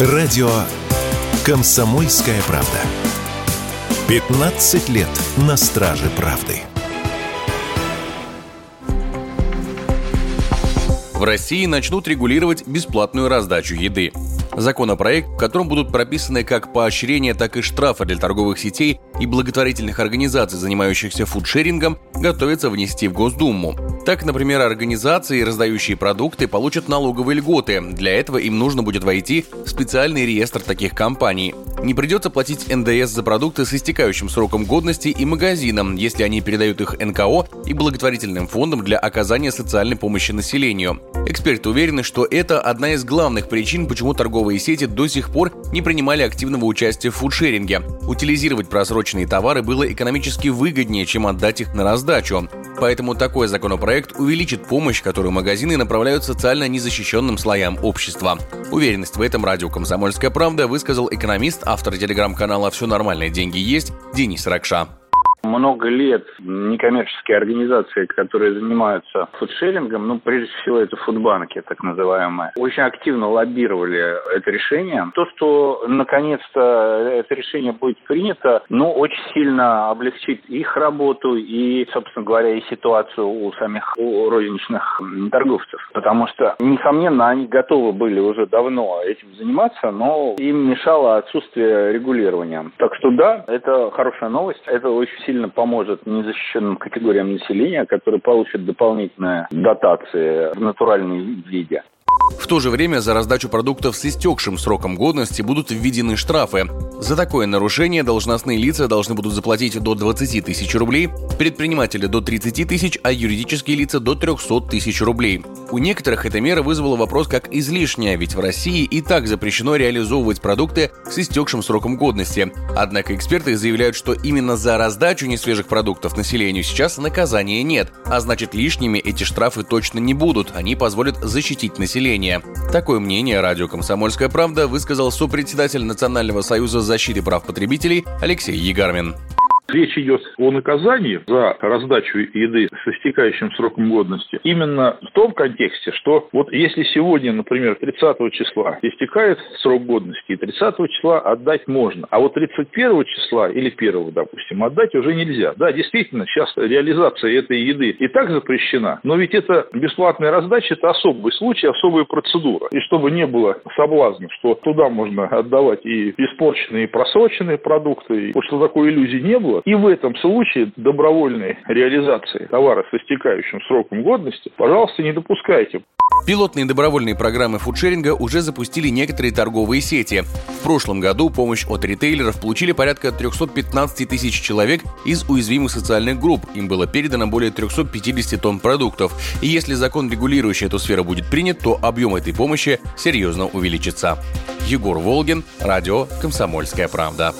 Радио «Комсомольская правда». 15 лет на страже правды. В России начнут регулировать бесплатную раздачу еды. Законопроект, в котором будут прописаны как поощрения, так и штрафы для торговых сетей и благотворительных организаций, занимающихся фудшерингом, готовится внести в Госдуму. Так, например, организации, раздающие продукты, получат налоговые льготы. Для этого им нужно будет войти в специальный реестр таких компаний. Не придется платить НДС за продукты с истекающим сроком годности и магазинам, если они передают их НКО и благотворительным фондам для оказания социальной помощи населению. Эксперты уверены, что это одна из главных причин, почему торговые сети до сих пор не принимали активного участия в фудшеринге. Утилизировать просроченные товары было экономически выгоднее, чем отдать их на раздачу. Поэтому такой законопроект увеличит помощь, которую магазины направляют социально незащищенным слоям общества. Уверенность в этом радио «Комсомольская правда» высказал экономист, автор телеграм-канала «Все нормально, деньги есть» Денис Ракша много лет некоммерческие организации, которые занимаются фудшерингом, ну, прежде всего, это фудбанки, так называемые, очень активно лоббировали это решение. То, что наконец-то это решение будет принято, ну, очень сильно облегчит их работу и, собственно говоря, и ситуацию у самих у розничных торговцев. Потому что, несомненно, они готовы были уже давно этим заниматься, но им мешало отсутствие регулирования. Так что да, это хорошая новость. Это очень сильно сильно поможет незащищенным категориям населения, которые получат дополнительные дотации в натуральном виде. В то же время за раздачу продуктов с истекшим сроком годности будут введены штрафы. За такое нарушение должностные лица должны будут заплатить до 20 тысяч рублей, предприниматели до 30 тысяч, а юридические лица до 300 тысяч рублей. У некоторых эта мера вызвала вопрос как излишняя, ведь в России и так запрещено реализовывать продукты с истекшим сроком годности. Однако эксперты заявляют, что именно за раздачу несвежих продуктов населению сейчас наказания нет, а значит лишними эти штрафы точно не будут, они позволят защитить население. Такое мнение радио «Комсомольская правда» высказал сопредседатель Национального союза защиты прав потребителей Алексей Егармин. Речь идет о наказании за раздачу еды с истекающим сроком годности именно в том контексте, что вот если сегодня, например, 30 числа истекает срок годности, и 30 числа отдать можно, а вот 31 числа или 1, допустим, отдать уже нельзя. Да, действительно, сейчас реализация этой еды и так запрещена, но ведь это бесплатная раздача, это особый случай, особая процедура. И чтобы не было соблазна, что туда можно отдавать и испорченные, и просроченные продукты, вот что такой иллюзии не было, и в этом случае добровольной реализации товара с истекающим сроком годности, пожалуйста, не допускайте. Пилотные добровольные программы фудшеринга уже запустили некоторые торговые сети. В прошлом году помощь от ритейлеров получили порядка 315 тысяч человек из уязвимых социальных групп. Им было передано более 350 тонн продуктов. И если закон, регулирующий эту сферу, будет принят, то объем этой помощи серьезно увеличится. Егор Волгин, радио «Комсомольская правда».